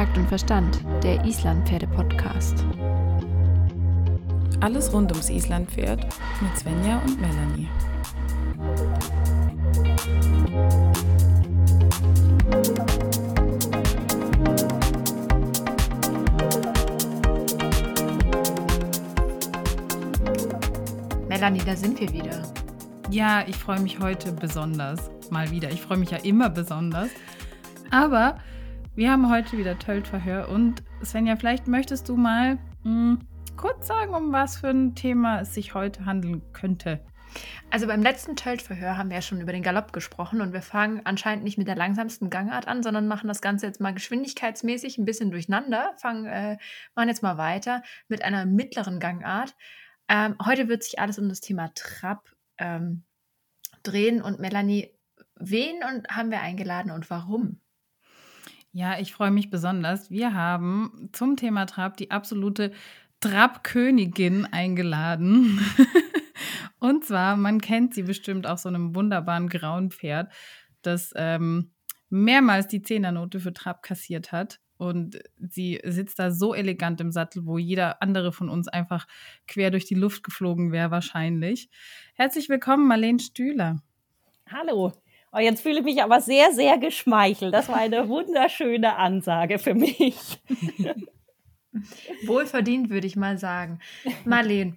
Takt und Verstand, der Islandpferde-Podcast. Alles rund ums Islandpferd mit Svenja und Melanie. Melanie, da sind wir wieder. Ja, ich freue mich heute besonders. Mal wieder. Ich freue mich ja immer besonders. Aber wir haben heute wieder Tölt-Verhör und Svenja, vielleicht möchtest du mal mh, hm, kurz sagen, um was für ein Thema es sich heute handeln könnte. Also beim letzten Tölt-Verhör haben wir ja schon über den Galopp gesprochen und wir fangen anscheinend nicht mit der langsamsten Gangart an, sondern machen das Ganze jetzt mal geschwindigkeitsmäßig ein bisschen durcheinander. Fangen, äh, machen jetzt mal weiter mit einer mittleren Gangart. Ähm, heute wird sich alles um das Thema Trab ähm, drehen und Melanie, wen und haben wir eingeladen und warum? Ja, ich freue mich besonders. Wir haben zum Thema Trab die absolute Trab-Königin eingeladen. Und zwar, man kennt sie bestimmt auf so einem wunderbaren grauen Pferd, das ähm, mehrmals die Zehnernote für Trab kassiert hat. Und sie sitzt da so elegant im Sattel, wo jeder andere von uns einfach quer durch die Luft geflogen wäre, wahrscheinlich. Herzlich willkommen, Marlene Stühler. Hallo. Oh, jetzt fühle ich mich aber sehr, sehr geschmeichelt. Das war eine wunderschöne Ansage für mich. Wohlverdient, würde ich mal sagen. Marlene,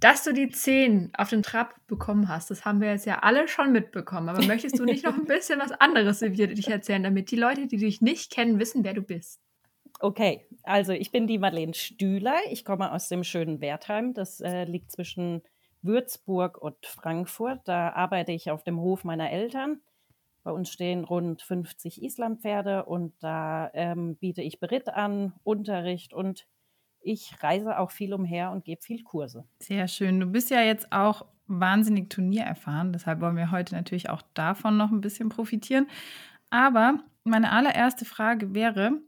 dass du die 10 auf den Trab bekommen hast, das haben wir jetzt ja alle schon mitbekommen. Aber möchtest du nicht noch ein bisschen was anderes über dich erzählen, damit die Leute, die dich nicht kennen, wissen, wer du bist? Okay, also ich bin die Marlene Stühler. Ich komme aus dem schönen Wertheim. Das äh, liegt zwischen Würzburg und Frankfurt. Da arbeite ich auf dem Hof meiner Eltern. Bei uns stehen rund 50 Islandpferde und da ähm, biete ich Beritt an, Unterricht und ich reise auch viel umher und gebe viel Kurse. Sehr schön. Du bist ja jetzt auch wahnsinnig turniererfahren, deshalb wollen wir heute natürlich auch davon noch ein bisschen profitieren. Aber meine allererste Frage wäre,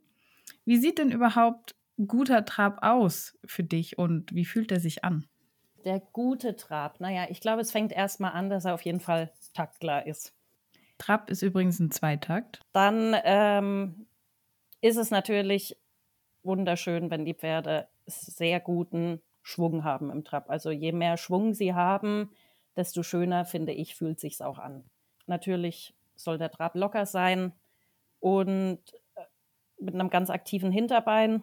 wie sieht denn überhaupt guter Trab aus für dich und wie fühlt er sich an? Der gute Trab, naja, ich glaube, es fängt erstmal an, dass er auf jeden Fall taktklar ist. Trab ist übrigens ein Zweitakt. Dann ähm, ist es natürlich wunderschön, wenn die Pferde sehr guten Schwung haben im Trab. Also je mehr Schwung sie haben, desto schöner, finde ich, fühlt sich's auch an. Natürlich soll der Trab locker sein und äh, mit einem ganz aktiven Hinterbein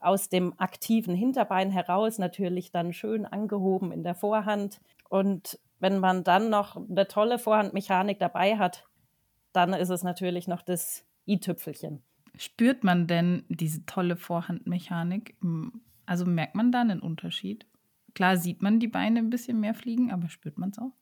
aus dem aktiven Hinterbein heraus natürlich dann schön angehoben in der Vorhand. Und wenn man dann noch eine tolle Vorhandmechanik dabei hat, dann ist es natürlich noch das i-Tüpfelchen. Spürt man denn diese tolle Vorhandmechanik? Also merkt man da einen Unterschied? Klar sieht man die Beine ein bisschen mehr fliegen, aber spürt man es auch?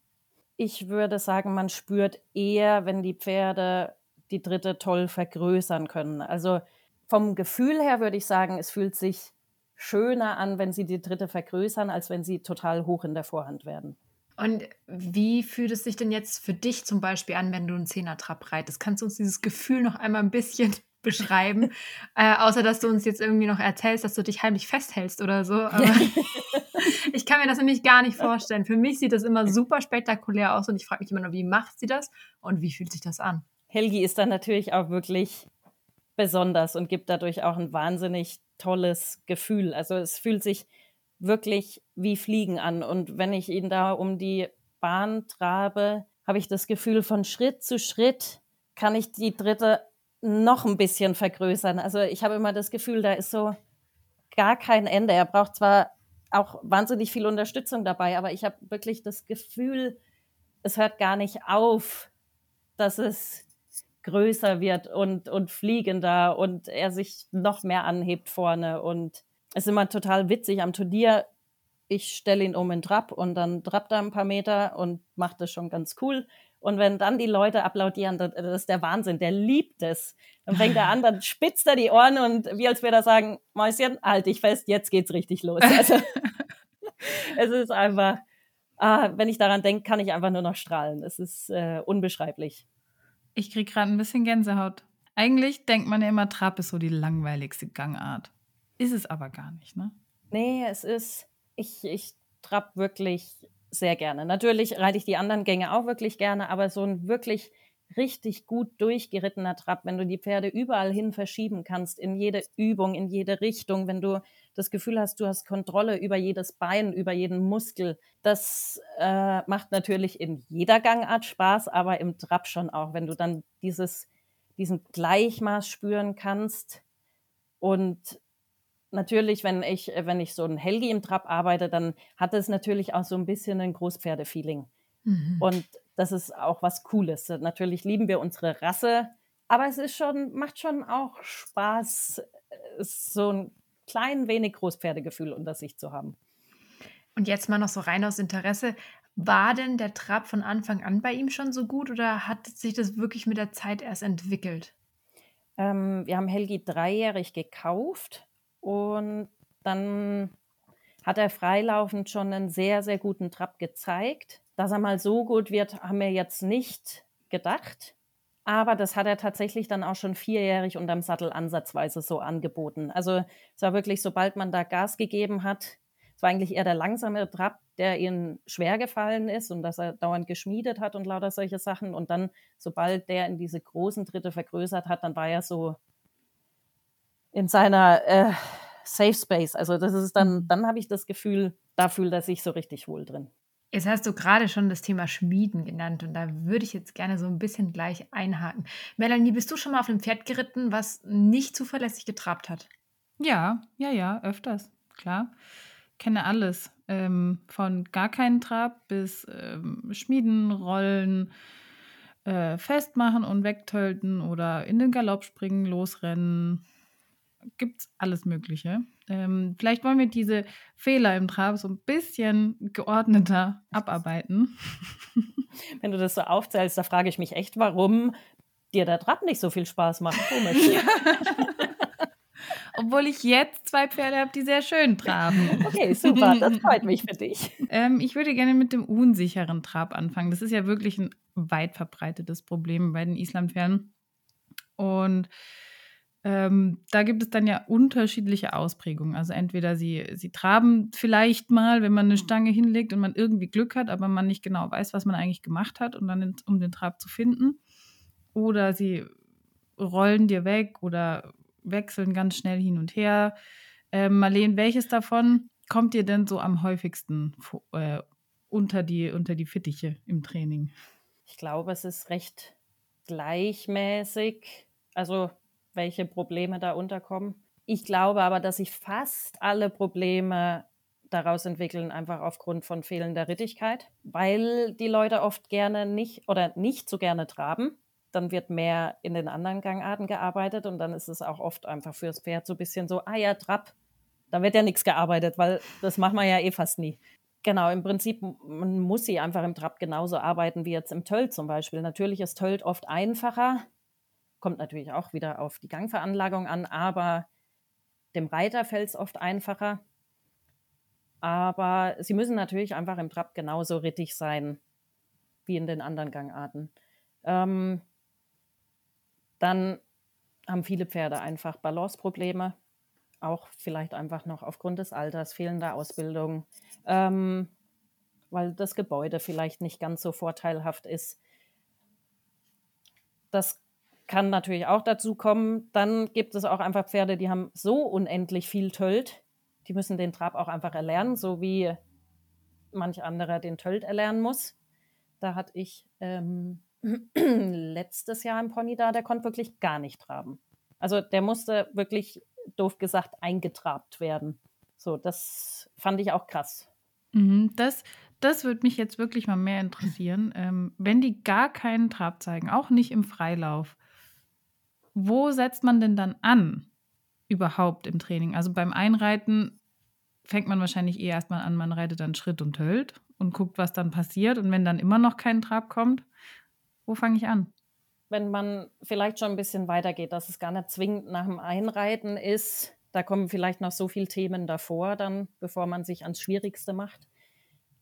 Ich würde sagen, man spürt eher, wenn die Pferde die dritte toll vergrößern können. Also vom Gefühl her würde ich sagen, es fühlt sich schöner an, wenn sie die dritte vergrößern, als wenn sie total hoch in der Vorhand werden. Und wie fühlt es sich denn jetzt für dich zum Beispiel an, wenn du einen Zehner-Trab reitest? Kannst du uns dieses Gefühl noch einmal ein bisschen beschreiben? äh, außer, dass du uns jetzt irgendwie noch erzählst, dass du dich heimlich festhältst oder so. Aber ich kann mir das nämlich gar nicht vorstellen. Für mich sieht das immer super spektakulär aus und ich frage mich immer nur, wie macht sie das und wie fühlt sich das an? Helgi ist dann natürlich auch wirklich besonders und gibt dadurch auch ein wahnsinnig tolles Gefühl. Also es fühlt sich wirklich wie Fliegen an. Und wenn ich ihn da um die Bahn trabe, habe ich das Gefühl, von Schritt zu Schritt kann ich die dritte noch ein bisschen vergrößern. Also ich habe immer das Gefühl, da ist so gar kein Ende. Er braucht zwar auch wahnsinnig viel Unterstützung dabei, aber ich habe wirklich das Gefühl, es hört gar nicht auf, dass es größer wird und, und fliegender und er sich noch mehr anhebt vorne. Und es ist immer total witzig am Turnier. Ich stelle ihn um in Trab und dann trappt er ein paar Meter und macht das schon ganz cool. Und wenn dann die Leute applaudieren, das, ist der Wahnsinn, der liebt es. Dann fängt er an, dann spitzt er die Ohren und wie als würde er sagen, Mäuschen, halt dich fest, jetzt geht's richtig los. Also, es ist einfach, ah, wenn ich daran denke, kann ich einfach nur noch strahlen. Es ist äh, unbeschreiblich. Ich kriege gerade ein bisschen Gänsehaut. Eigentlich denkt man ja immer, Trab ist so die langweiligste Gangart. Ist es aber gar nicht, ne? Nee, es ist, ich, ich trab wirklich sehr gerne. Natürlich reite ich die anderen Gänge auch wirklich gerne, aber so ein wirklich richtig gut durchgerittener Trab, wenn du die Pferde überall hin verschieben kannst, in jede Übung, in jede Richtung, wenn du das Gefühl hast, du hast Kontrolle über jedes Bein, über jeden Muskel. Das äh, macht natürlich in jeder Gangart Spaß, aber im Trab schon auch, wenn du dann dieses, diesen Gleichmaß spüren kannst. Und natürlich, wenn ich, wenn ich so ein Helgi im Trab arbeite, dann hat es natürlich auch so ein bisschen ein Großpferdefeeling. Mhm. Und das ist auch was Cooles. Natürlich lieben wir unsere Rasse, aber es ist schon, macht schon auch Spaß, so ein klein wenig Großpferdegefühl unter sich zu haben. Und jetzt mal noch so rein aus Interesse. War denn der Trab von Anfang an bei ihm schon so gut oder hat sich das wirklich mit der Zeit erst entwickelt? Ähm, wir haben Helgi dreijährig gekauft und dann hat er freilaufend schon einen sehr, sehr guten Trab gezeigt. Dass er mal so gut wird, haben wir jetzt nicht gedacht. Aber das hat er tatsächlich dann auch schon vierjährig unterm Sattel ansatzweise so angeboten. Also es war wirklich, sobald man da Gas gegeben hat, es war eigentlich eher der langsame Trab, der ihm schwer gefallen ist und dass er dauernd geschmiedet hat und lauter solche Sachen. Und dann, sobald der in diese großen Tritte vergrößert hat, dann war er so in seiner äh, Safe Space. Also das ist dann, mhm. dann habe ich das Gefühl, da fühlt er sich so richtig wohl drin. Jetzt hast du gerade schon das Thema Schmieden genannt und da würde ich jetzt gerne so ein bisschen gleich einhaken. Melanie, bist du schon mal auf einem Pferd geritten, was nicht zuverlässig getrabt hat? Ja, ja, ja, öfters, klar. Kenne alles. Ähm, von gar keinen Trab bis ähm, Schmieden, Rollen, äh, festmachen und wegtölten oder in den Galopp springen, losrennen. Gibt's alles Mögliche. Ähm, vielleicht wollen wir diese Fehler im Trab so ein bisschen geordneter abarbeiten. Wenn du das so aufzählst, da frage ich mich echt, warum dir der Trab nicht so viel Spaß macht. Komisch. Ja. Obwohl ich jetzt zwei Pferde habe, die sehr schön traben. Okay, super, das freut mich für dich. Ähm, ich würde gerne mit dem unsicheren Trab anfangen. Das ist ja wirklich ein weit verbreitetes Problem bei den Islampferden. Und ähm, da gibt es dann ja unterschiedliche Ausprägungen. Also entweder sie, sie traben vielleicht mal, wenn man eine Stange hinlegt und man irgendwie Glück hat, aber man nicht genau weiß, was man eigentlich gemacht hat, und dann um den Trab zu finden. Oder sie rollen dir weg oder wechseln ganz schnell hin und her. Ähm, Marlene, welches davon kommt dir denn so am häufigsten äh, unter, die, unter die Fittiche im Training? Ich glaube, es ist recht gleichmäßig. Also welche Probleme da unterkommen. Ich glaube aber, dass sich fast alle Probleme daraus entwickeln, einfach aufgrund von fehlender Rittigkeit, weil die Leute oft gerne nicht oder nicht so gerne traben. Dann wird mehr in den anderen Gangarten gearbeitet und dann ist es auch oft einfach fürs Pferd so ein bisschen so, ah ja, Trab, da wird ja nichts gearbeitet, weil das machen wir ja eh fast nie. Genau, im Prinzip man muss sie einfach im Trab genauso arbeiten wie jetzt im Tölt zum Beispiel. Natürlich ist Tölt oft einfacher, Kommt natürlich auch wieder auf die Gangveranlagung an, aber dem Reiter fällt es oft einfacher. Aber sie müssen natürlich einfach im Trab genauso rittig sein wie in den anderen Gangarten. Ähm, dann haben viele Pferde einfach Balanceprobleme, auch vielleicht einfach noch aufgrund des Alters, fehlender Ausbildung, ähm, weil das Gebäude vielleicht nicht ganz so vorteilhaft ist. Das kann natürlich auch dazu kommen. Dann gibt es auch einfach Pferde, die haben so unendlich viel Tölt. Die müssen den Trab auch einfach erlernen, so wie manch anderer den Tölt erlernen muss. Da hatte ich ähm, letztes Jahr einen Pony da, der konnte wirklich gar nicht traben. Also der musste wirklich, doof gesagt, eingetrabt werden. So, das fand ich auch krass. Mhm, das, das würde mich jetzt wirklich mal mehr interessieren. Ähm, wenn die gar keinen Trab zeigen, auch nicht im Freilauf, wo setzt man denn dann an überhaupt im Training? Also beim Einreiten fängt man wahrscheinlich eh erstmal an, man reitet dann Schritt und Hölt und guckt, was dann passiert. Und wenn dann immer noch kein Trab kommt, wo fange ich an? Wenn man vielleicht schon ein bisschen weitergeht, dass es gar nicht zwingend nach dem Einreiten ist, da kommen vielleicht noch so viele Themen davor, dann, bevor man sich ans Schwierigste macht.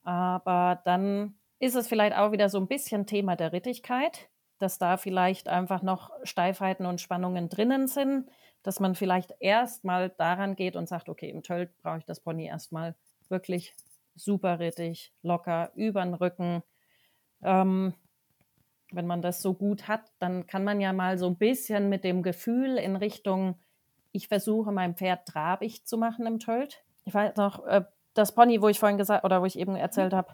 Aber dann ist es vielleicht auch wieder so ein bisschen Thema der Rittigkeit dass da vielleicht einfach noch Steifheiten und Spannungen drinnen sind, dass man vielleicht erstmal daran geht und sagt, okay, im Tölt brauche ich das Pony erstmal wirklich super rittig, locker, über den Rücken. Ähm, wenn man das so gut hat, dann kann man ja mal so ein bisschen mit dem Gefühl in Richtung, ich versuche mein Pferd trabig zu machen im Tölt. Ich weiß noch, äh, das Pony, wo ich vorhin gesagt oder wo ich eben erzählt habe,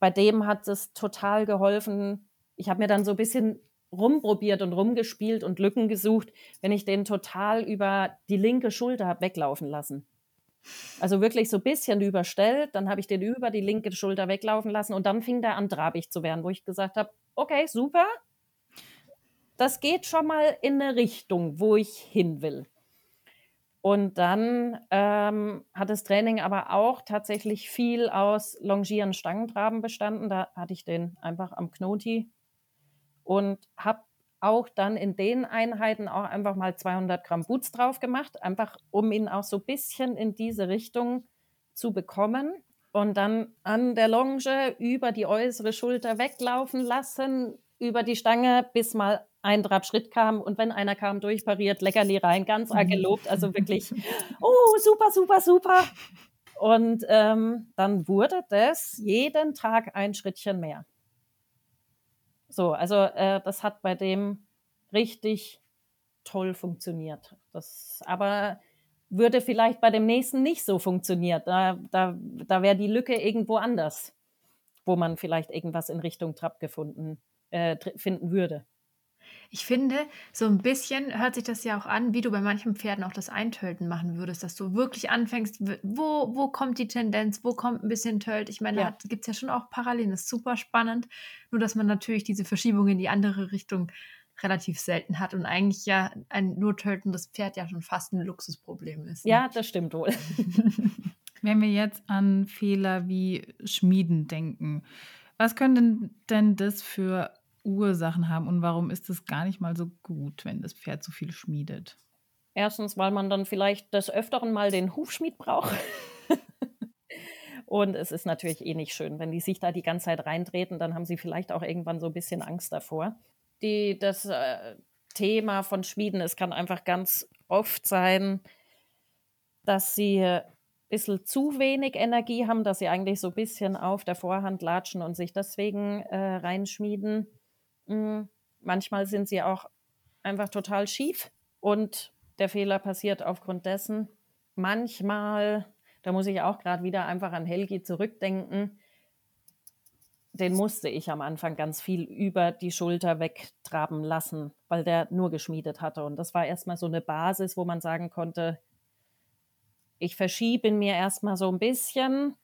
bei dem hat es total geholfen. Ich habe mir dann so ein bisschen rumprobiert und rumgespielt und Lücken gesucht, wenn ich den total über die linke Schulter habe weglaufen lassen. Also wirklich so ein bisschen überstellt, dann habe ich den über die linke Schulter weglaufen lassen und dann fing der an trabig zu werden, wo ich gesagt habe, okay, super, das geht schon mal in eine Richtung, wo ich hin will. Und dann ähm, hat das Training aber auch tatsächlich viel aus Longieren Stangentraben bestanden. Da hatte ich den einfach am Knoti und habe auch dann in den Einheiten auch einfach mal 200 Gramm Boots drauf gemacht, einfach um ihn auch so ein bisschen in diese Richtung zu bekommen und dann an der Longe über die äußere Schulter weglaufen lassen, über die Stange, bis mal ein Trabschritt kam und wenn einer kam, durchpariert, Leckerli rein, ganz arg gelobt, also wirklich, oh, super, super, super. Und ähm, dann wurde das jeden Tag ein Schrittchen mehr. So, also äh, das hat bei dem richtig toll funktioniert. Das aber würde vielleicht bei dem nächsten nicht so funktionieren. Da, da, da wäre die Lücke irgendwo anders, wo man vielleicht irgendwas in Richtung Trab gefunden äh, finden würde. Ich finde, so ein bisschen hört sich das ja auch an, wie du bei manchen Pferden auch das Eintölten machen würdest, dass du wirklich anfängst, wo, wo kommt die Tendenz, wo kommt ein bisschen Tölt. Ich meine, ja. da gibt es ja schon auch Parallelen, das ist super spannend. Nur, dass man natürlich diese Verschiebung in die andere Richtung relativ selten hat und eigentlich ja ein nur töltendes Pferd ja schon fast ein Luxusproblem ist. Ne? Ja, das stimmt wohl. Wenn wir jetzt an Fehler wie Schmieden denken, was können denn das für Ursachen haben und warum ist es gar nicht mal so gut, wenn das Pferd so viel schmiedet? Erstens, weil man dann vielleicht des Öfteren mal den Hufschmied braucht. und es ist natürlich eh nicht schön, wenn die sich da die ganze Zeit reintreten, dann haben sie vielleicht auch irgendwann so ein bisschen Angst davor. Die, das äh, Thema von Schmieden, es kann einfach ganz oft sein, dass sie ein bisschen zu wenig Energie haben, dass sie eigentlich so ein bisschen auf der Vorhand latschen und sich deswegen äh, reinschmieden. Manchmal sind sie auch einfach total schief und der Fehler passiert aufgrund dessen. Manchmal, da muss ich auch gerade wieder einfach an Helgi zurückdenken, den musste ich am Anfang ganz viel über die Schulter wegtraben lassen, weil der nur geschmiedet hatte. Und das war erstmal so eine Basis, wo man sagen konnte, ich verschiebe mir erstmal so ein bisschen,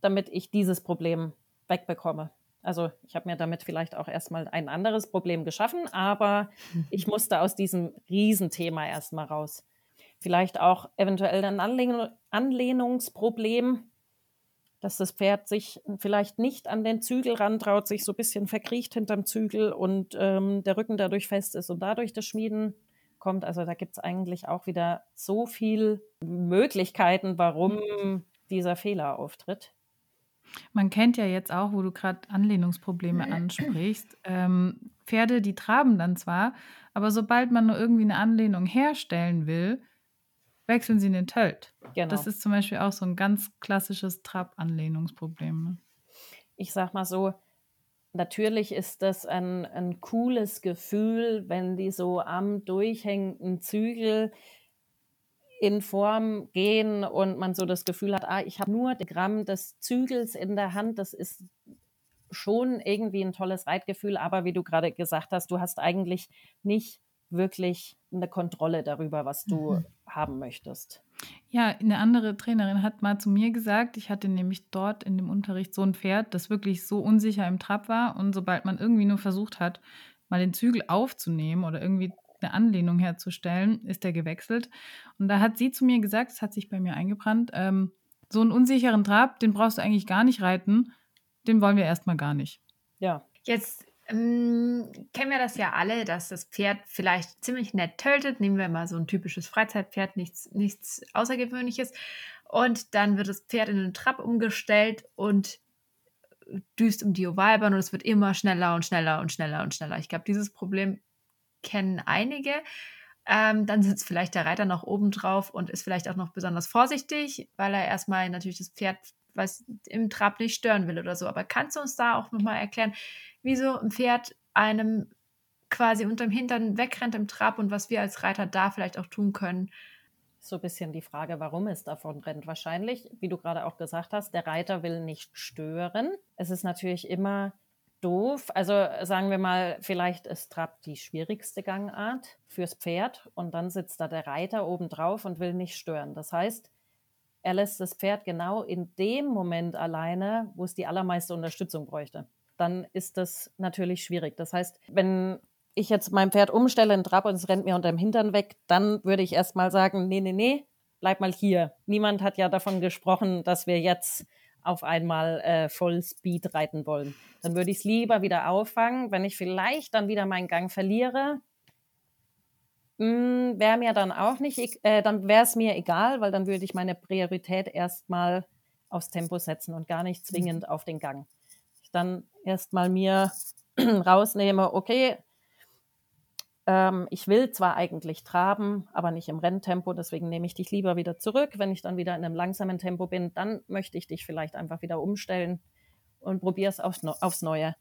damit ich dieses Problem wegbekomme. Also ich habe mir damit vielleicht auch erstmal ein anderes Problem geschaffen, aber ich musste aus diesem Riesenthema erstmal raus. Vielleicht auch eventuell ein Anlehn Anlehnungsproblem, dass das Pferd sich vielleicht nicht an den Zügel rantraut, sich so ein bisschen verkriecht hinterm Zügel und ähm, der Rücken dadurch fest ist und dadurch das Schmieden kommt. Also da gibt es eigentlich auch wieder so viele Möglichkeiten, warum dieser Fehler auftritt. Man kennt ja jetzt auch, wo du gerade Anlehnungsprobleme ansprichst, ähm, Pferde, die traben dann zwar, aber sobald man nur irgendwie eine Anlehnung herstellen will, wechseln sie in den Tölt. Genau. Das ist zum Beispiel auch so ein ganz klassisches Trab-Anlehnungsproblem. Ne? Ich sag mal so, natürlich ist das ein, ein cooles Gefühl, wenn die so am durchhängenden Zügel in Form gehen und man so das Gefühl hat, ah, ich habe nur den Gramm des Zügels in der Hand, das ist schon irgendwie ein tolles Reitgefühl, aber wie du gerade gesagt hast, du hast eigentlich nicht wirklich eine Kontrolle darüber, was du mhm. haben möchtest. Ja, eine andere Trainerin hat mal zu mir gesagt, ich hatte nämlich dort in dem Unterricht so ein Pferd, das wirklich so unsicher im Trab war und sobald man irgendwie nur versucht hat, mal den Zügel aufzunehmen oder irgendwie eine Anlehnung herzustellen, ist er gewechselt. Und da hat sie zu mir gesagt, es hat sich bei mir eingebrannt, ähm, so einen unsicheren Trab, den brauchst du eigentlich gar nicht reiten, den wollen wir erstmal gar nicht. Ja. Jetzt ähm, kennen wir das ja alle, dass das Pferd vielleicht ziemlich nett töltet. Nehmen wir mal so ein typisches Freizeitpferd, nichts, nichts Außergewöhnliches. Und dann wird das Pferd in einen Trab umgestellt und düst um die Ovalbahn und es wird immer schneller und schneller und schneller und schneller. Ich glaube, dieses Problem kennen einige. Ähm, dann sitzt vielleicht der Reiter noch oben drauf und ist vielleicht auch noch besonders vorsichtig, weil er erstmal natürlich das Pferd was im Trab nicht stören will oder so. Aber kannst du uns da auch nochmal erklären, wieso ein Pferd einem quasi unterm Hintern wegrennt im Trab und was wir als Reiter da vielleicht auch tun können? So ein bisschen die Frage, warum es davon rennt. Wahrscheinlich, wie du gerade auch gesagt hast, der Reiter will nicht stören. Es ist natürlich immer doof. Also sagen wir mal, vielleicht ist Trab die schwierigste Gangart fürs Pferd und dann sitzt da der Reiter oben drauf und will nicht stören. Das heißt, er lässt das Pferd genau in dem Moment alleine, wo es die allermeiste Unterstützung bräuchte. Dann ist das natürlich schwierig. Das heißt, wenn ich jetzt mein Pferd umstelle in Trab und es rennt mir unter dem Hintern weg, dann würde ich erstmal sagen, nee, nee, nee, bleib mal hier. Niemand hat ja davon gesprochen, dass wir jetzt auf einmal äh, voll Speed reiten wollen. Dann würde ich es lieber wieder auffangen. Wenn ich vielleicht dann wieder meinen Gang verliere, hm, wäre mir dann auch nicht, äh, dann wäre es mir egal, weil dann würde ich meine Priorität erstmal aufs Tempo setzen und gar nicht mhm. zwingend auf den Gang. Ich dann erstmal mir rausnehme, okay, ähm, ich will zwar eigentlich traben, aber nicht im Renntempo, deswegen nehme ich dich lieber wieder zurück. Wenn ich dann wieder in einem langsamen Tempo bin, dann möchte ich dich vielleicht einfach wieder umstellen und probiere es aufs, aufs Neue.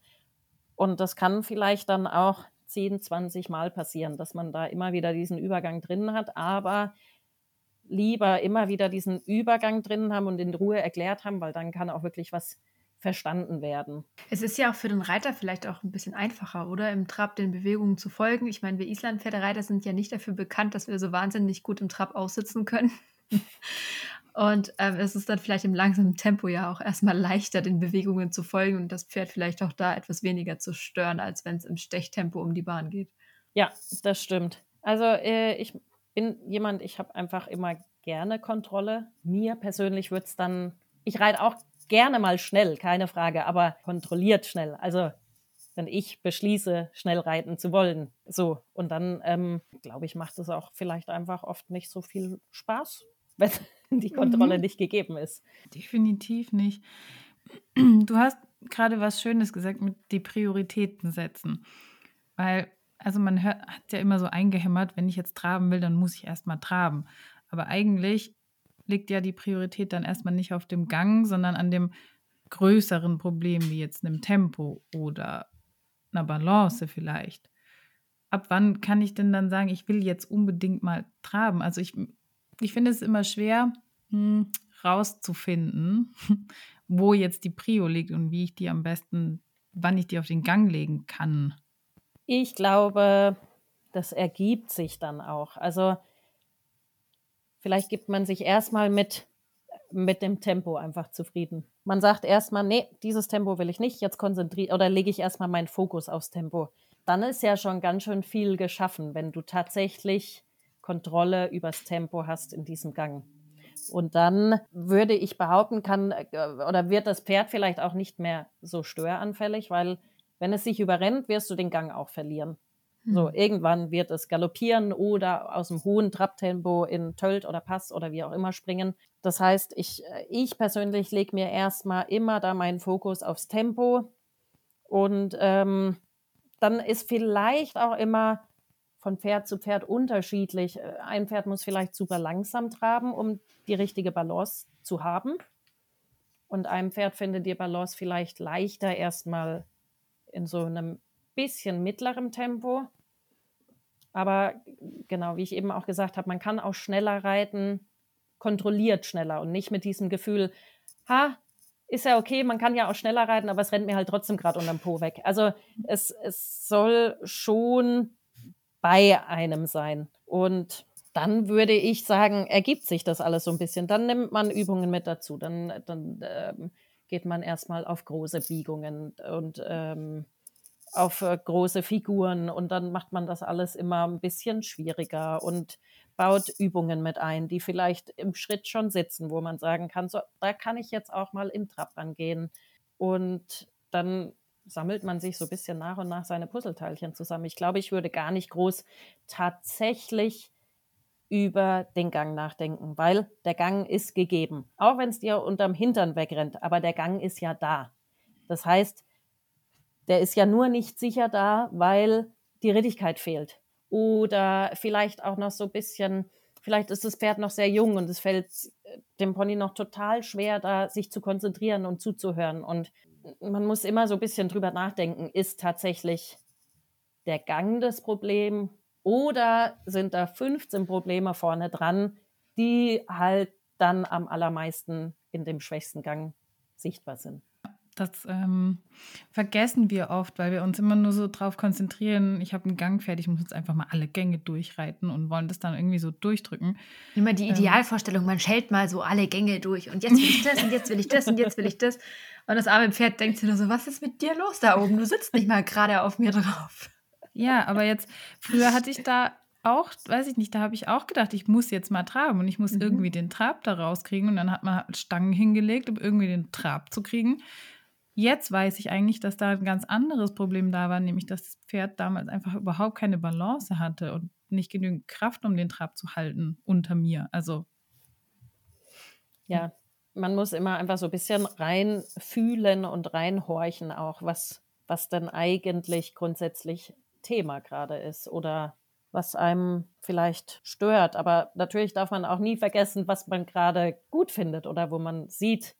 Und das kann vielleicht dann auch 10, 20 Mal passieren, dass man da immer wieder diesen Übergang drin hat, aber lieber immer wieder diesen Übergang drin haben und in Ruhe erklärt haben, weil dann kann auch wirklich was verstanden werden. Es ist ja auch für den Reiter vielleicht auch ein bisschen einfacher, oder? Im Trab den Bewegungen zu folgen. Ich meine, wir Islandpferdereiter sind ja nicht dafür bekannt, dass wir so wahnsinnig gut im Trab aussitzen können. Und ähm, es ist dann vielleicht im langsamen Tempo ja auch erstmal leichter, den Bewegungen zu folgen und das Pferd vielleicht auch da etwas weniger zu stören, als wenn es im Stechtempo um die Bahn geht. Ja, das stimmt. Also äh, ich bin jemand, ich habe einfach immer gerne Kontrolle. Mir persönlich wird es dann, ich reite auch gerne mal schnell, keine Frage, aber kontrolliert schnell. Also wenn ich beschließe, schnell reiten zu wollen. So. Und dann, ähm, glaube ich, macht es auch vielleicht einfach oft nicht so viel Spaß, wenn die Kontrolle mhm. nicht gegeben ist. Definitiv nicht. Du hast gerade was Schönes gesagt mit die Prioritäten setzen. Weil, also man hört, hat ja immer so eingehämmert, wenn ich jetzt traben will, dann muss ich erstmal traben. Aber eigentlich liegt ja die Priorität dann erstmal nicht auf dem Gang, sondern an dem größeren Problem, wie jetzt einem Tempo oder einer Balance vielleicht. Ab wann kann ich denn dann sagen, ich will jetzt unbedingt mal traben? Also ich, ich finde es immer schwer, hm, rauszufinden, wo jetzt die Prio liegt und wie ich die am besten, wann ich die auf den Gang legen kann. Ich glaube, das ergibt sich dann auch. Also Vielleicht gibt man sich erstmal mit, mit dem Tempo einfach zufrieden. Man sagt erstmal, nee, dieses Tempo will ich nicht, jetzt konzentriere oder lege ich erstmal meinen Fokus aufs Tempo. Dann ist ja schon ganz schön viel geschaffen, wenn du tatsächlich Kontrolle übers Tempo hast in diesem Gang. Und dann würde ich behaupten, kann äh, oder wird das Pferd vielleicht auch nicht mehr so störanfällig, weil wenn es sich überrennt, wirst du den Gang auch verlieren. So, hm. irgendwann wird es galoppieren oder aus dem hohen Trabtempo in Tölt oder Pass oder wie auch immer springen. Das heißt, ich, äh, ich persönlich lege mir erstmal immer da meinen Fokus aufs Tempo und ähm, dann ist vielleicht auch immer von Pferd zu Pferd unterschiedlich. Äh, ein Pferd muss vielleicht super langsam traben, um die richtige Balance zu haben. Und ein Pferd findet die Balance vielleicht leichter erstmal in so einem bisschen mittlerem Tempo. Aber genau, wie ich eben auch gesagt habe, man kann auch schneller reiten, kontrolliert schneller und nicht mit diesem Gefühl, ha, ist ja okay, man kann ja auch schneller reiten, aber es rennt mir halt trotzdem gerade unterm Po weg. Also es, es soll schon bei einem sein. Und dann würde ich sagen, ergibt sich das alles so ein bisschen. Dann nimmt man Übungen mit dazu. Dann, dann ähm, geht man erstmal auf große Biegungen und ähm, auf äh, große Figuren und dann macht man das alles immer ein bisschen schwieriger und baut Übungen mit ein, die vielleicht im Schritt schon sitzen, wo man sagen kann, so, da kann ich jetzt auch mal im Trab rangehen. Und dann sammelt man sich so ein bisschen nach und nach seine Puzzleteilchen zusammen. Ich glaube, ich würde gar nicht groß tatsächlich über den Gang nachdenken, weil der Gang ist gegeben. Auch wenn es dir unterm Hintern wegrennt, aber der Gang ist ja da. Das heißt, der ist ja nur nicht sicher da, weil die Rittigkeit fehlt oder vielleicht auch noch so ein bisschen, vielleicht ist das Pferd noch sehr jung und es fällt dem Pony noch total schwer, da sich zu konzentrieren und zuzuhören. Und man muss immer so ein bisschen drüber nachdenken, ist tatsächlich der Gang das Problem oder sind da 15 Probleme vorne dran, die halt dann am allermeisten in dem schwächsten Gang sichtbar sind. Das ähm, vergessen wir oft, weil wir uns immer nur so drauf konzentrieren, ich habe einen Gang fertig, ich muss jetzt einfach mal alle Gänge durchreiten und wollen das dann irgendwie so durchdrücken. Immer die ähm. Idealvorstellung, man schält mal so alle Gänge durch und jetzt will ich das und jetzt will ich das und jetzt will ich das. Und das arme Pferd denkt sich nur so, was ist mit dir los da oben? Du sitzt nicht mal gerade auf mir drauf. Ja, aber jetzt, früher hatte ich da auch, weiß ich nicht, da habe ich auch gedacht, ich muss jetzt mal traben und ich muss mhm. irgendwie den Trab da rauskriegen. Und dann hat man halt Stangen hingelegt, um irgendwie den Trab zu kriegen. Jetzt weiß ich eigentlich, dass da ein ganz anderes Problem da war, nämlich dass das Pferd damals einfach überhaupt keine Balance hatte und nicht genügend Kraft, um den Trab zu halten unter mir. Also. Ja, man muss immer einfach so ein bisschen reinfühlen und reinhorchen auch, was, was denn eigentlich grundsätzlich Thema gerade ist oder was einem vielleicht stört. Aber natürlich darf man auch nie vergessen, was man gerade gut findet oder wo man sieht,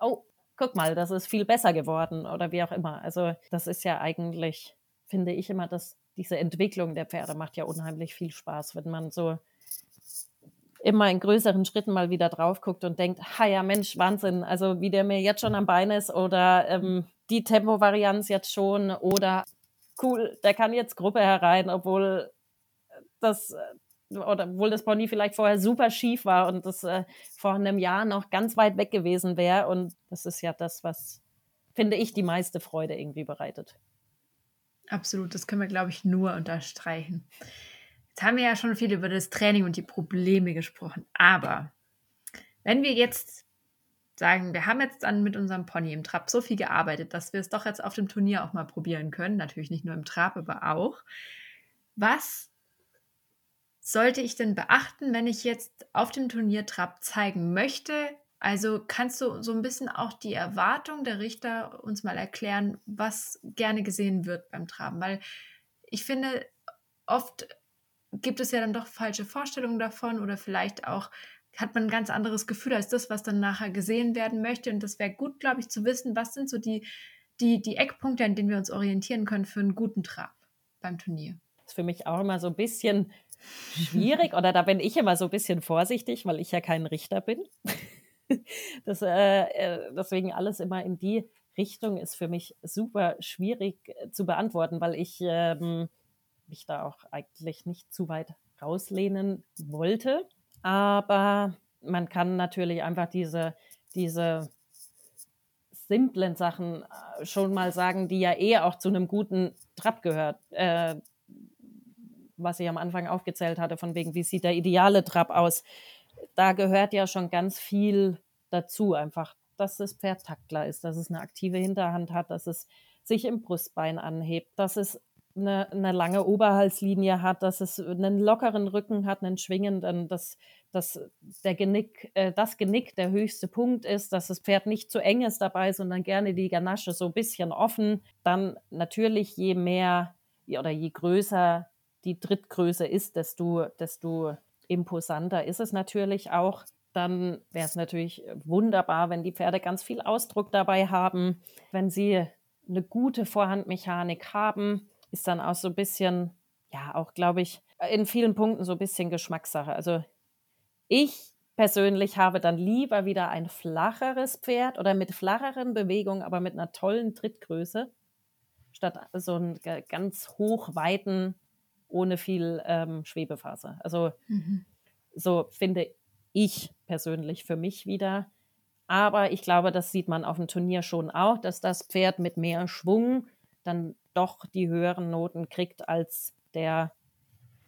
oh, guck mal, das ist viel besser geworden oder wie auch immer. Also das ist ja eigentlich, finde ich immer, dass diese Entwicklung der Pferde macht ja unheimlich viel Spaß, wenn man so immer in größeren Schritten mal wieder drauf guckt und denkt, ha ja Mensch, Wahnsinn, also wie der mir jetzt schon am Bein ist oder ähm, die Tempovarianz jetzt schon oder cool, der kann jetzt Gruppe herein, obwohl das oder obwohl das Pony vielleicht vorher super schief war und das äh, vor einem Jahr noch ganz weit weg gewesen wäre. Und das ist ja das, was, finde ich, die meiste Freude irgendwie bereitet. Absolut, das können wir, glaube ich, nur unterstreichen. Jetzt haben wir ja schon viel über das Training und die Probleme gesprochen. Aber wenn wir jetzt sagen, wir haben jetzt dann mit unserem Pony im Trab so viel gearbeitet, dass wir es doch jetzt auf dem Turnier auch mal probieren können, natürlich nicht nur im Trab, aber auch. Was sollte ich denn beachten, wenn ich jetzt auf dem Turniertrab zeigen möchte? Also kannst du so ein bisschen auch die Erwartung der Richter uns mal erklären, was gerne gesehen wird beim Traben? Weil ich finde, oft gibt es ja dann doch falsche Vorstellungen davon oder vielleicht auch hat man ein ganz anderes Gefühl als das, was dann nachher gesehen werden möchte. Und das wäre gut, glaube ich, zu wissen, was sind so die, die, die Eckpunkte, an denen wir uns orientieren können für einen guten Trab beim Turnier. Das ist für mich auch immer so ein bisschen schwierig oder da bin ich immer so ein bisschen vorsichtig, weil ich ja kein Richter bin. Das, äh, äh, deswegen alles immer in die Richtung ist für mich super schwierig äh, zu beantworten, weil ich ähm, mich da auch eigentlich nicht zu weit rauslehnen wollte. Aber man kann natürlich einfach diese, diese simplen Sachen äh, schon mal sagen, die ja eh auch zu einem guten Trab gehört. Äh, was ich am Anfang aufgezählt hatte, von wegen, wie sieht der ideale Trab aus, da gehört ja schon ganz viel dazu. Einfach, dass das Pferd Taktler ist, dass es eine aktive Hinterhand hat, dass es sich im Brustbein anhebt, dass es eine, eine lange Oberhalslinie hat, dass es einen lockeren Rücken hat, einen schwingenden, dass, dass der Genick, äh, das Genick der höchste Punkt ist, dass das Pferd nicht zu eng ist dabei, sondern gerne die Ganasche so ein bisschen offen. Dann natürlich, je mehr oder je größer die Drittgröße ist, desto, desto imposanter ist es natürlich auch. Dann wäre es natürlich wunderbar, wenn die Pferde ganz viel Ausdruck dabei haben. Wenn sie eine gute Vorhandmechanik haben, ist dann auch so ein bisschen, ja, auch glaube ich, in vielen Punkten so ein bisschen Geschmackssache. Also ich persönlich habe dann lieber wieder ein flacheres Pferd oder mit flacheren Bewegungen, aber mit einer tollen Trittgröße, statt so einen ganz hochweiten ohne viel ähm, Schwebephase. Also mhm. so finde ich persönlich für mich wieder. Aber ich glaube, das sieht man auf dem Turnier schon auch, dass das Pferd mit mehr Schwung dann doch die höheren Noten kriegt als der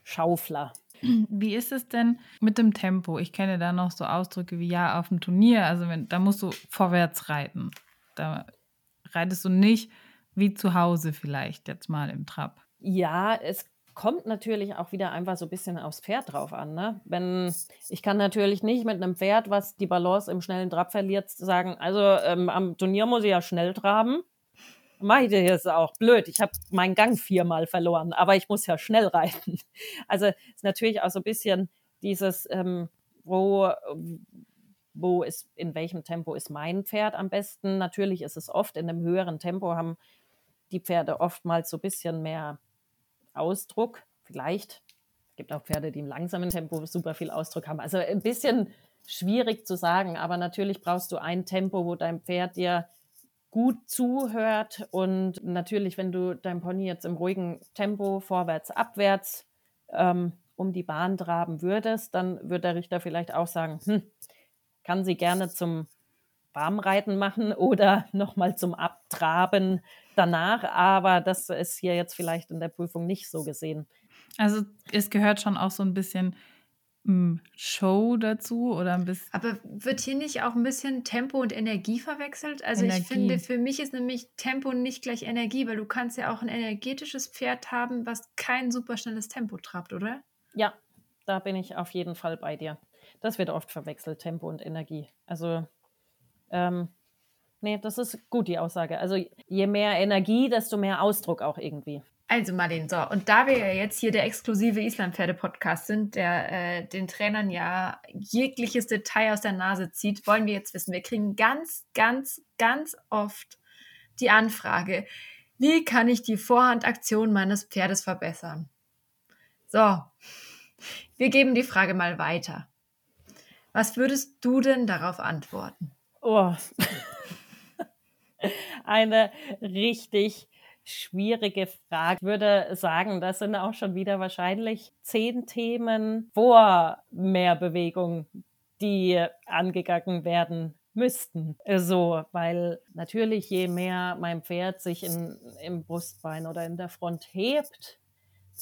Schaufler. Wie ist es denn mit dem Tempo? Ich kenne da noch so Ausdrücke wie ja auf dem Turnier, also wenn, da musst du vorwärts reiten. Da reitest du nicht wie zu Hause vielleicht jetzt mal im Trab. Ja, es kommt natürlich auch wieder einfach so ein bisschen aufs Pferd drauf an. Ne? Wenn ich kann natürlich nicht mit einem Pferd, was die Balance im schnellen Trab verliert, sagen, also ähm, am Turnier muss ich ja schnell traben. mache ich das jetzt auch. Blöd, ich habe meinen Gang viermal verloren, aber ich muss ja schnell reiten. Also ist natürlich auch so ein bisschen dieses, ähm, wo, wo ist, in welchem Tempo ist mein Pferd am besten. Natürlich ist es oft in einem höheren Tempo, haben die Pferde oftmals so ein bisschen mehr Ausdruck. Vielleicht es gibt auch Pferde, die im langsamen Tempo super viel Ausdruck haben. Also ein bisschen schwierig zu sagen, aber natürlich brauchst du ein Tempo, wo dein Pferd dir gut zuhört und natürlich, wenn du dein Pony jetzt im ruhigen Tempo vorwärts, abwärts ähm, um die Bahn traben würdest, dann würde der Richter vielleicht auch sagen, hm, kann sie gerne zum Warmreiten machen oder nochmal zum Abtraben danach, aber das ist hier jetzt vielleicht in der Prüfung nicht so gesehen. Also es gehört schon auch so ein bisschen hm, Show dazu oder ein bisschen. Aber wird hier nicht auch ein bisschen Tempo und Energie verwechselt? Also Energie. ich finde, für mich ist nämlich Tempo nicht gleich Energie, weil du kannst ja auch ein energetisches Pferd haben, was kein super schnelles Tempo trabt, oder? Ja, da bin ich auf jeden Fall bei dir. Das wird oft verwechselt, Tempo und Energie. Also, ähm, nee, das ist gut, die Aussage. Also je mehr Energie, desto mehr Ausdruck auch irgendwie. Also Marlene, so, und da wir ja jetzt hier der exklusive Islandpferde-Podcast sind, der äh, den Trainern ja jegliches Detail aus der Nase zieht, wollen wir jetzt wissen, wir kriegen ganz, ganz, ganz oft die Anfrage, wie kann ich die Vorhandaktion meines Pferdes verbessern? So, wir geben die Frage mal weiter. Was würdest du denn darauf antworten? Oh, eine richtig schwierige Frage. Ich würde sagen, das sind auch schon wieder wahrscheinlich zehn Themen vor mehr Bewegung, die angegangen werden müssten. So, weil natürlich je mehr mein Pferd sich in, im Brustbein oder in der Front hebt,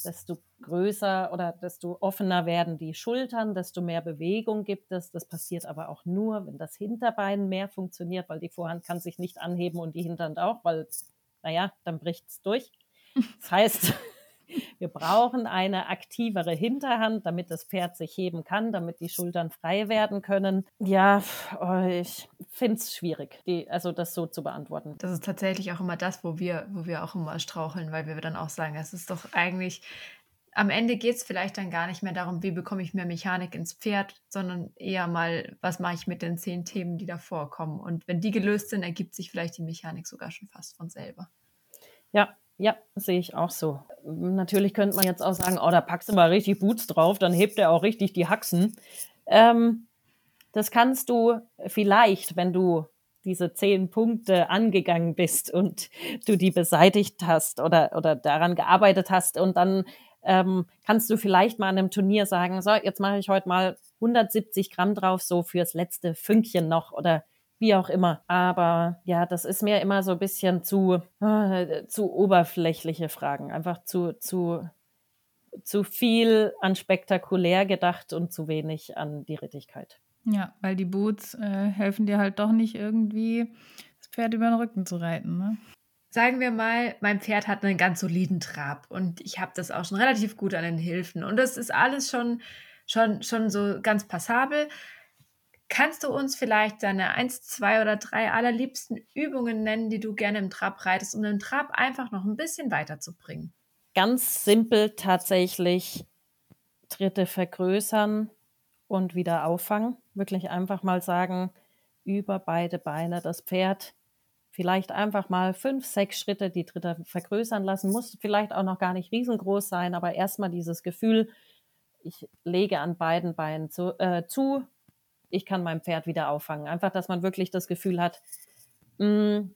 desto größer oder desto offener werden die Schultern, desto mehr Bewegung gibt es. Das passiert aber auch nur, wenn das Hinterbein mehr funktioniert, weil die Vorhand kann sich nicht anheben und die Hinterhand auch, weil naja, dann bricht es durch. Das heißt, wir brauchen eine aktivere Hinterhand, damit das Pferd sich heben kann, damit die Schultern frei werden können. Ja, oh, ich finde es schwierig, die, also das so zu beantworten. Das ist tatsächlich auch immer das, wo wir, wo wir auch immer straucheln, weil wir dann auch sagen, es ist doch eigentlich am Ende geht es vielleicht dann gar nicht mehr darum, wie bekomme ich mehr Mechanik ins Pferd, sondern eher mal, was mache ich mit den zehn Themen, die da vorkommen. Und wenn die gelöst sind, ergibt sich vielleicht die Mechanik sogar schon fast von selber. Ja, ja, sehe ich auch so. Natürlich könnte man jetzt auch sagen, oh, da packst du mal richtig Boots drauf, dann hebt er auch richtig die Haxen. Ähm, das kannst du vielleicht, wenn du diese zehn Punkte angegangen bist und du die beseitigt hast oder, oder daran gearbeitet hast und dann ähm, kannst du vielleicht mal an einem Turnier sagen, so, jetzt mache ich heute mal 170 Gramm drauf, so fürs letzte Fünkchen noch oder wie auch immer. Aber ja, das ist mir immer so ein bisschen zu, äh, zu oberflächliche Fragen. Einfach zu, zu, zu viel an spektakulär gedacht und zu wenig an die Rittigkeit. Ja, weil die Boots äh, helfen dir halt doch nicht irgendwie, das Pferd über den Rücken zu reiten. Ne? sagen wir mal, mein Pferd hat einen ganz soliden Trab und ich habe das auch schon relativ gut an den Hilfen und das ist alles schon, schon, schon so ganz passabel. Kannst du uns vielleicht deine eins, zwei oder drei allerliebsten Übungen nennen, die du gerne im Trab reitest, um den Trab einfach noch ein bisschen weiterzubringen? Ganz simpel tatsächlich Tritte vergrößern und wieder auffangen. Wirklich einfach mal sagen, über beide Beine das Pferd vielleicht einfach mal fünf, sechs Schritte die Tritte vergrößern lassen. Muss vielleicht auch noch gar nicht riesengroß sein, aber erstmal dieses Gefühl, ich lege an beiden Beinen zu, äh, zu, ich kann mein Pferd wieder auffangen. Einfach, dass man wirklich das Gefühl hat, mh, mm,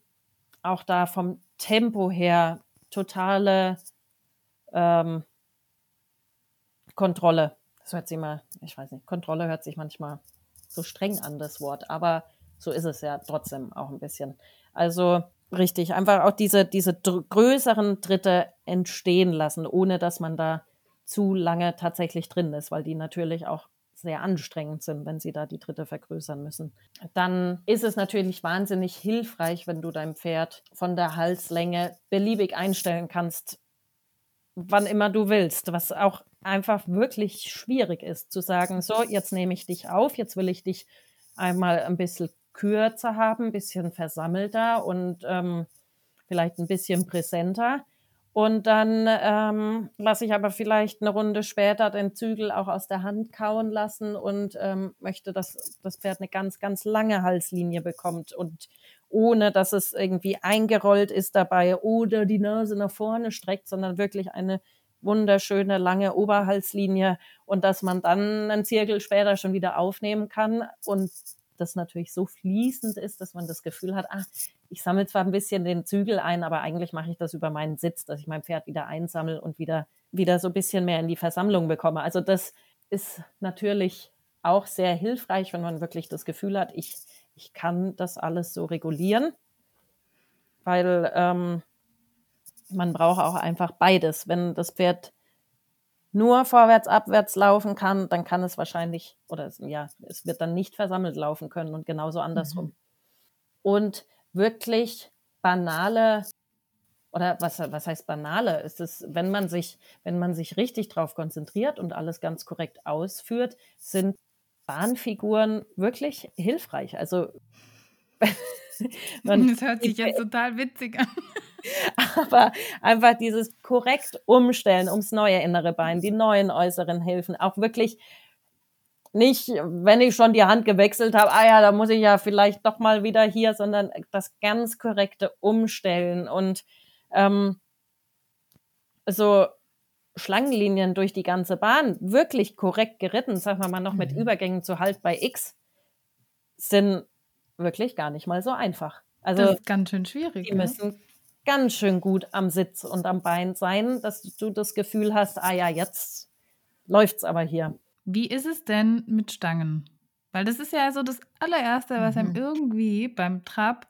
auch da vom Tempo her totale ähm, Kontrolle. Das hört sich mal, ich weiß nicht, Kontrolle hört sich manchmal so streng an, das Wort, aber so ist es ja trotzdem auch ein bisschen. Also richtig, einfach auch diese, diese größeren Dritte entstehen lassen, ohne dass man da zu lange tatsächlich drin ist, weil die natürlich auch sehr anstrengend sind, wenn sie da die Dritte vergrößern müssen. Dann ist es natürlich wahnsinnig hilfreich, wenn du dein Pferd von der Halslänge beliebig einstellen kannst, wann immer du willst, was auch einfach wirklich schwierig ist, zu sagen, so, jetzt nehme ich dich auf, jetzt will ich dich einmal ein bisschen kürzer haben, ein bisschen versammelter und ähm, vielleicht ein bisschen präsenter. Und dann ähm, lasse ich aber vielleicht eine Runde später den Zügel auch aus der Hand kauen lassen und ähm, möchte, dass das Pferd eine ganz, ganz lange Halslinie bekommt und ohne, dass es irgendwie eingerollt ist dabei oder die Nase nach vorne streckt, sondern wirklich eine wunderschöne lange Oberhalslinie und dass man dann einen Zirkel später schon wieder aufnehmen kann und das natürlich so fließend ist, dass man das Gefühl hat, ah, ich sammle zwar ein bisschen den Zügel ein, aber eigentlich mache ich das über meinen Sitz, dass ich mein Pferd wieder einsammle und wieder, wieder so ein bisschen mehr in die Versammlung bekomme. Also das ist natürlich auch sehr hilfreich, wenn man wirklich das Gefühl hat, ich, ich kann das alles so regulieren, weil ähm, man braucht auch einfach beides. Wenn das Pferd nur vorwärts, abwärts laufen kann, dann kann es wahrscheinlich, oder es, ja, es wird dann nicht versammelt laufen können und genauso andersrum. Mhm. Und wirklich banale, oder was, was heißt banale? Ist es, wenn man sich, wenn man sich richtig drauf konzentriert und alles ganz korrekt ausführt, sind Bahnfiguren wirklich hilfreich. Also man, das hört sich jetzt total witzig an. Aber einfach dieses korrekt umstellen ums neue innere Bein, die neuen äußeren Hilfen, auch wirklich nicht, wenn ich schon die Hand gewechselt habe, ah ja, da muss ich ja vielleicht doch mal wieder hier, sondern das ganz korrekte Umstellen und ähm, so Schlangenlinien durch die ganze Bahn wirklich korrekt geritten, sagen wir mal noch mit mhm. Übergängen zu Halt bei X, sind wirklich gar nicht mal so einfach. Also das ist ganz schön schwierig. Die ne? müssen ganz schön gut am Sitz und am Bein sein, dass du das Gefühl hast, ah ja, jetzt läuft's aber hier. Wie ist es denn mit Stangen? Weil das ist ja so das allererste, was mhm. einem irgendwie beim Trab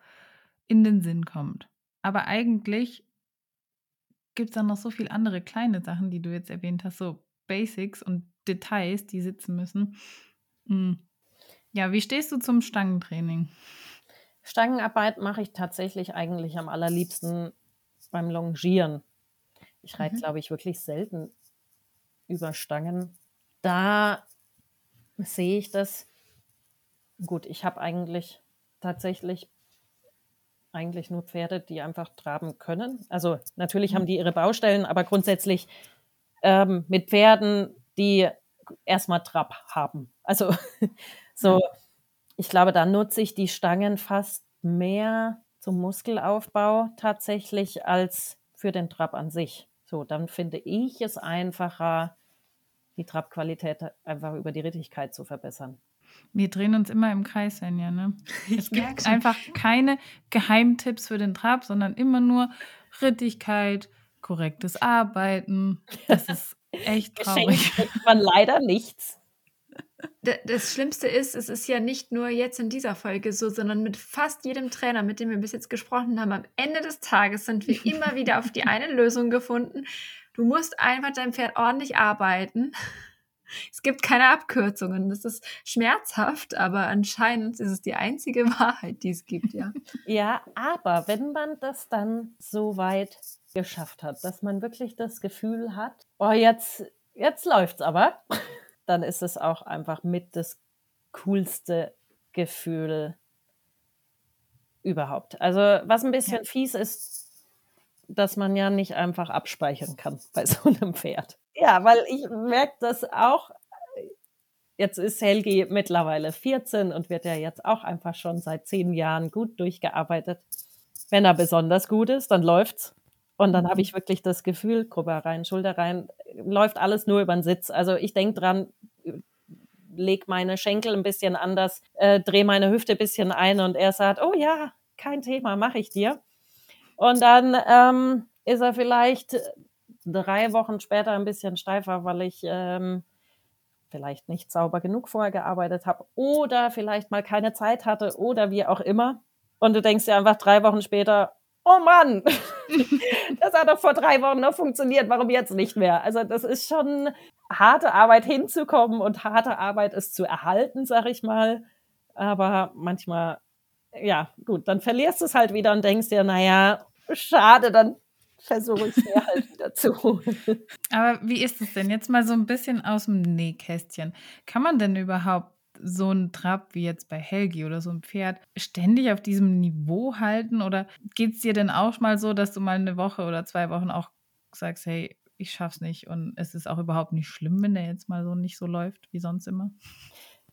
in den Sinn kommt. Aber eigentlich gibt es dann noch so viele andere kleine Sachen, die du jetzt erwähnt hast, so Basics und Details, die sitzen müssen. Hm. Ja, wie stehst du zum Stangentraining? Stangenarbeit mache ich tatsächlich eigentlich am allerliebsten beim Longieren. Ich reite, mhm. glaube ich, wirklich selten über Stangen. Da sehe ich das. Gut, ich habe eigentlich tatsächlich eigentlich nur Pferde, die einfach traben können. Also natürlich mhm. haben die ihre Baustellen, aber grundsätzlich ähm, mit Pferden, die erstmal Trab haben. Also so, ich glaube, da nutze ich die Stangen fast mehr zum Muskelaufbau tatsächlich als für den Trab an sich. So, dann finde ich es einfacher, die Trabqualität einfach über die Rittigkeit zu verbessern. Wir drehen uns immer im Kreis, Svenja. Ne? Es gibt einfach keine Geheimtipps für den Trab, sondern immer nur Rittigkeit, korrektes Arbeiten. Das ist echt traurig. Geschenkt man leider nichts. Das Schlimmste ist, es ist ja nicht nur jetzt in dieser Folge so, sondern mit fast jedem Trainer, mit dem wir bis jetzt gesprochen haben, am Ende des Tages sind wir immer wieder auf die eine Lösung gefunden. Du musst einfach dein Pferd ordentlich arbeiten. Es gibt keine Abkürzungen. Das ist schmerzhaft, aber anscheinend ist es die einzige Wahrheit, die es gibt, ja. Ja, aber wenn man das dann so weit geschafft hat, dass man wirklich das Gefühl hat, oh, jetzt, jetzt läuft's aber dann ist es auch einfach mit das coolste Gefühl überhaupt. Also was ein bisschen ja. fies ist, dass man ja nicht einfach abspeichern kann bei so einem Pferd. Ja, weil ich merke das auch. Jetzt ist Helgi mittlerweile 14 und wird ja jetzt auch einfach schon seit zehn Jahren gut durchgearbeitet. Wenn er besonders gut ist, dann läuft's. Und dann habe mhm. ich wirklich das Gefühl, Gruppe rein, Schulter rein, läuft alles nur über den Sitz. Also ich denke dran, leg meine Schenkel ein bisschen anders, äh, drehe meine Hüfte ein bisschen ein und er sagt, oh ja, kein Thema, mache ich dir. Und dann ähm, ist er vielleicht drei Wochen später ein bisschen steifer, weil ich ähm, vielleicht nicht sauber genug vorher gearbeitet habe oder vielleicht mal keine Zeit hatte oder wie auch immer. Und du denkst dir einfach drei Wochen später, oh Mann, das hat doch vor drei Wochen noch funktioniert, warum jetzt nicht mehr? Also das ist schon harte Arbeit hinzukommen und harte Arbeit es zu erhalten, sag ich mal. Aber manchmal, ja, gut, dann verlierst du es halt wieder und denkst dir, naja, schade, dann versuche ich es mir halt wieder zu holen. Aber wie ist es denn jetzt mal so ein bisschen aus dem Nähkästchen? Kann man denn überhaupt so ein Trab wie jetzt bei Helgi oder so ein Pferd ständig auf diesem Niveau halten? Oder geht es dir denn auch mal so, dass du mal eine Woche oder zwei Wochen auch sagst, hey, ich schaff's nicht und es ist auch überhaupt nicht schlimm, wenn der jetzt mal so nicht so läuft wie sonst immer?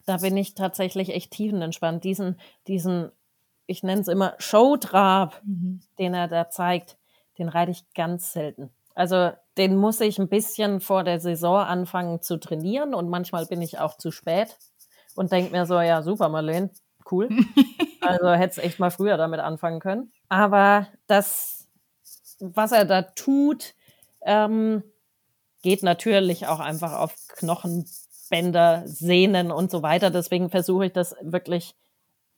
Da bin ich tatsächlich echt tiefenentspannt. Diesen, diesen, ich nenne es immer Showtrab, mhm. den er da zeigt, den reite ich ganz selten. Also den muss ich ein bisschen vor der Saison anfangen zu trainieren und manchmal bin ich auch zu spät und denke mir so, ja, super, Marlene, cool. also hätte es echt mal früher damit anfangen können. Aber das, was er da tut, ähm, geht natürlich auch einfach auf Knochenbänder, Sehnen und so weiter. Deswegen versuche ich das wirklich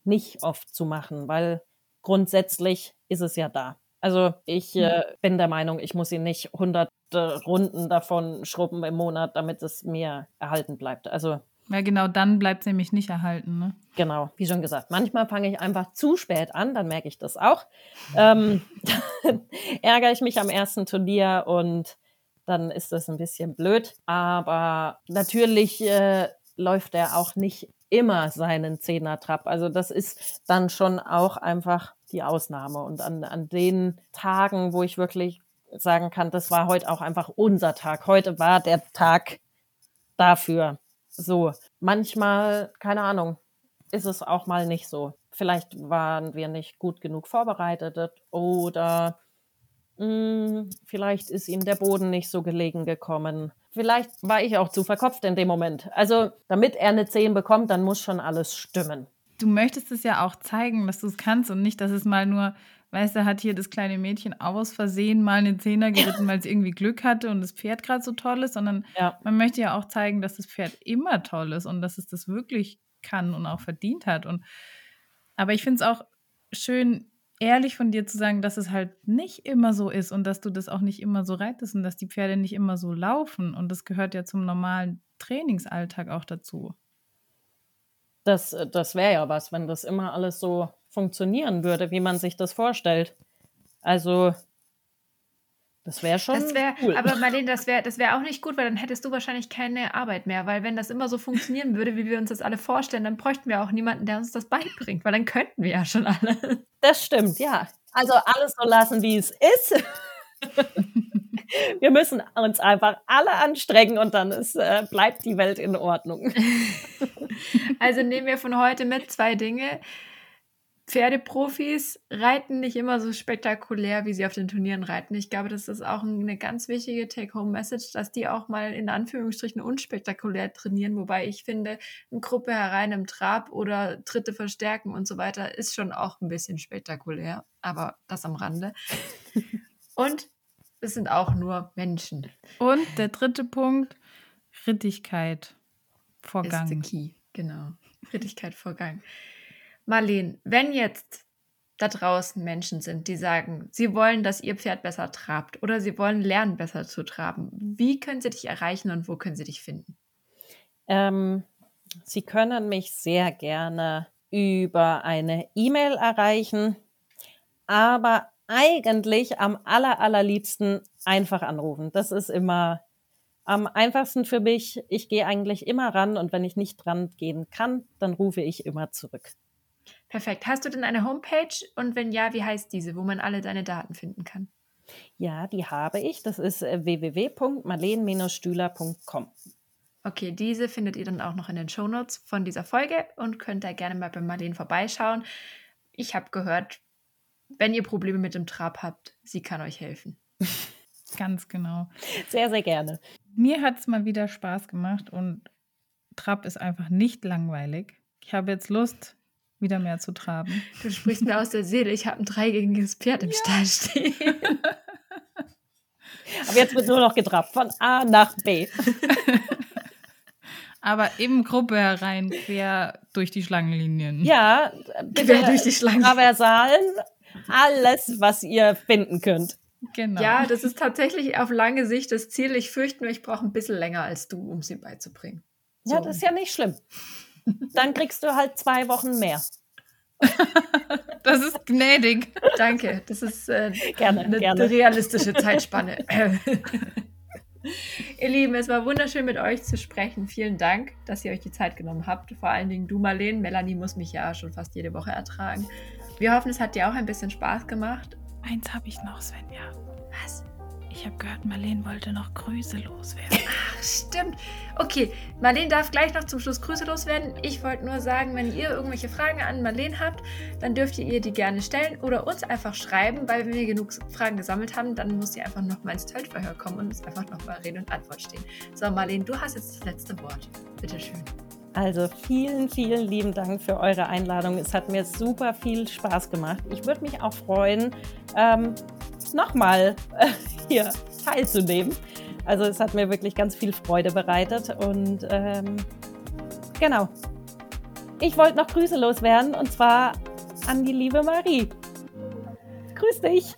nicht oft zu machen, weil grundsätzlich ist es ja da. Also ich äh, bin der Meinung, ich muss ihn nicht hunderte Runden davon schrubben im Monat, damit es mir erhalten bleibt. Also ja, genau, dann bleibt es nämlich nicht erhalten. Ne? Genau, wie schon gesagt. Manchmal fange ich einfach zu spät an, dann merke ich das auch. ähm, dann ärgere ich mich am ersten Turnier und dann ist das ein bisschen blöd. Aber natürlich äh, läuft er auch nicht immer seinen Zehner-Trab. Also das ist dann schon auch einfach die Ausnahme. Und an, an den Tagen, wo ich wirklich sagen kann, das war heute auch einfach unser Tag. Heute war der Tag dafür. So, manchmal, keine Ahnung, ist es auch mal nicht so. Vielleicht waren wir nicht gut genug vorbereitet oder mh, hm, vielleicht ist ihm der Boden nicht so gelegen gekommen. Vielleicht war ich auch zu verkopft in dem Moment. Also, damit er eine 10 bekommt, dann muss schon alles stimmen du möchtest es ja auch zeigen, dass du es kannst und nicht, dass es mal nur, weißt du, hat hier das kleine Mädchen aus Versehen mal eine Zehner geritten, weil es irgendwie Glück hatte und das Pferd gerade so toll ist, sondern ja. man möchte ja auch zeigen, dass das Pferd immer toll ist und dass es das wirklich kann und auch verdient hat. Und aber ich finde es auch schön, ehrlich von dir zu sagen, dass es halt nicht immer so ist und dass du das auch nicht immer so reitest und dass die Pferde nicht immer so laufen. Und das gehört ja zum normalen Trainingsalltag auch dazu. Das, äh, das wäre ja was, wenn das immer alles so funktionieren würde, wie man sich das vorstellt. Also, das wäre schon das wär, cool. Aber Marlene, das wäre das wär auch nicht gut, weil dann hättest du wahrscheinlich keine Arbeit mehr. Weil wenn das immer so funktionieren würde, wie wir uns das alle vorstellen, dann bräuchten wir auch niemanden, der uns das beibringt, weil dann könnten wir ja schon alle. Das stimmt, ja. Also alles so lassen, wie es ist. wir müssen uns einfach alle anstrengen und dann ist, äh, bleibt die Welt in Ordnung. Also nehmen wir von heute mit zwei Dinge. Pferdeprofis reiten nicht immer so spektakulär, wie sie auf den Turnieren reiten. Ich glaube, das ist auch eine ganz wichtige Take-Home-Message, dass die auch mal in Anführungsstrichen unspektakulär trainieren. Wobei ich finde, eine Gruppe herein im Trab oder Dritte verstärken und so weiter ist schon auch ein bisschen spektakulär. Aber das am Rande. Und es sind auch nur Menschen. Und der dritte Punkt, Rittigkeit vor Gang. Ist the key, genau. Rittigkeit vor Gang. Marleen, wenn jetzt da draußen Menschen sind, die sagen, sie wollen, dass ihr Pferd besser trabt oder sie wollen lernen, besser zu traben, wie können sie dich erreichen und wo können sie dich finden? Ähm, sie können mich sehr gerne über eine E-Mail erreichen, aber eigentlich am aller, allerliebsten einfach anrufen. Das ist immer am einfachsten für mich. Ich gehe eigentlich immer ran und wenn ich nicht dran gehen kann, dann rufe ich immer zurück. Perfekt. Hast du denn eine Homepage? Und wenn ja, wie heißt diese, wo man alle deine Daten finden kann? Ja, die habe ich. Das ist äh, www.marleen-stühler.com. Okay, diese findet ihr dann auch noch in den Shownotes von dieser Folge und könnt da gerne mal bei Marleen vorbeischauen. Ich habe gehört, wenn ihr Probleme mit dem Trab habt, sie kann euch helfen. Ganz genau. Sehr, sehr gerne. Mir hat es mal wieder Spaß gemacht und Trab ist einfach nicht langweilig. Ich habe jetzt Lust, wieder mehr zu traben. Du sprichst mir aus der Seele. Ich habe ein dreigängiges Pferd im ja. Stall stehen. Aber jetzt wird nur noch getrabt, von A nach B. Aber eben Gruppe herein, quer durch die Schlangenlinien. Ja, quer durch die Schlangen. Traversalen, alles, was ihr finden könnt. Genau. Ja, das ist tatsächlich auf lange Sicht das Ziel. Ich fürchte nur, ich brauche ein bisschen länger als du, um sie beizubringen. So. Ja, das ist ja nicht schlimm. Dann kriegst du halt zwei Wochen mehr. das ist gnädig. Danke. Das ist äh, gerne, eine, gerne. realistische Zeitspanne. Ihr Lieben, es war wunderschön mit euch zu sprechen. Vielen Dank, dass ihr euch die Zeit genommen habt. Vor allen Dingen du, Marlene. Melanie muss mich ja schon fast jede Woche ertragen. Wir hoffen, es hat dir auch ein bisschen Spaß gemacht. Eins habe ich noch, Svenja. Was? Ich habe gehört, Marlene wollte noch Grüße loswerden. Ach, stimmt. Okay, Marlene darf gleich noch zum Schluss Grüße loswerden. Ich wollte nur sagen, wenn ihr irgendwelche Fragen an Marlene habt, dann dürft ihr ihr die gerne stellen oder uns einfach schreiben, weil wenn wir genug Fragen gesammelt haben, dann muss sie einfach noch mal ins Tötverhör kommen und uns einfach noch mal Rede und Antwort stehen. So, Marlene, du hast jetzt das letzte Wort. Bitte schön. Also vielen, vielen lieben Dank für eure Einladung. Es hat mir super viel Spaß gemacht. Ich würde mich auch freuen, ähm, nochmal äh, hier teilzunehmen. Also es hat mir wirklich ganz viel Freude bereitet und ähm, genau. Ich wollte noch Grüße loswerden und zwar an die liebe Marie. Grüß dich.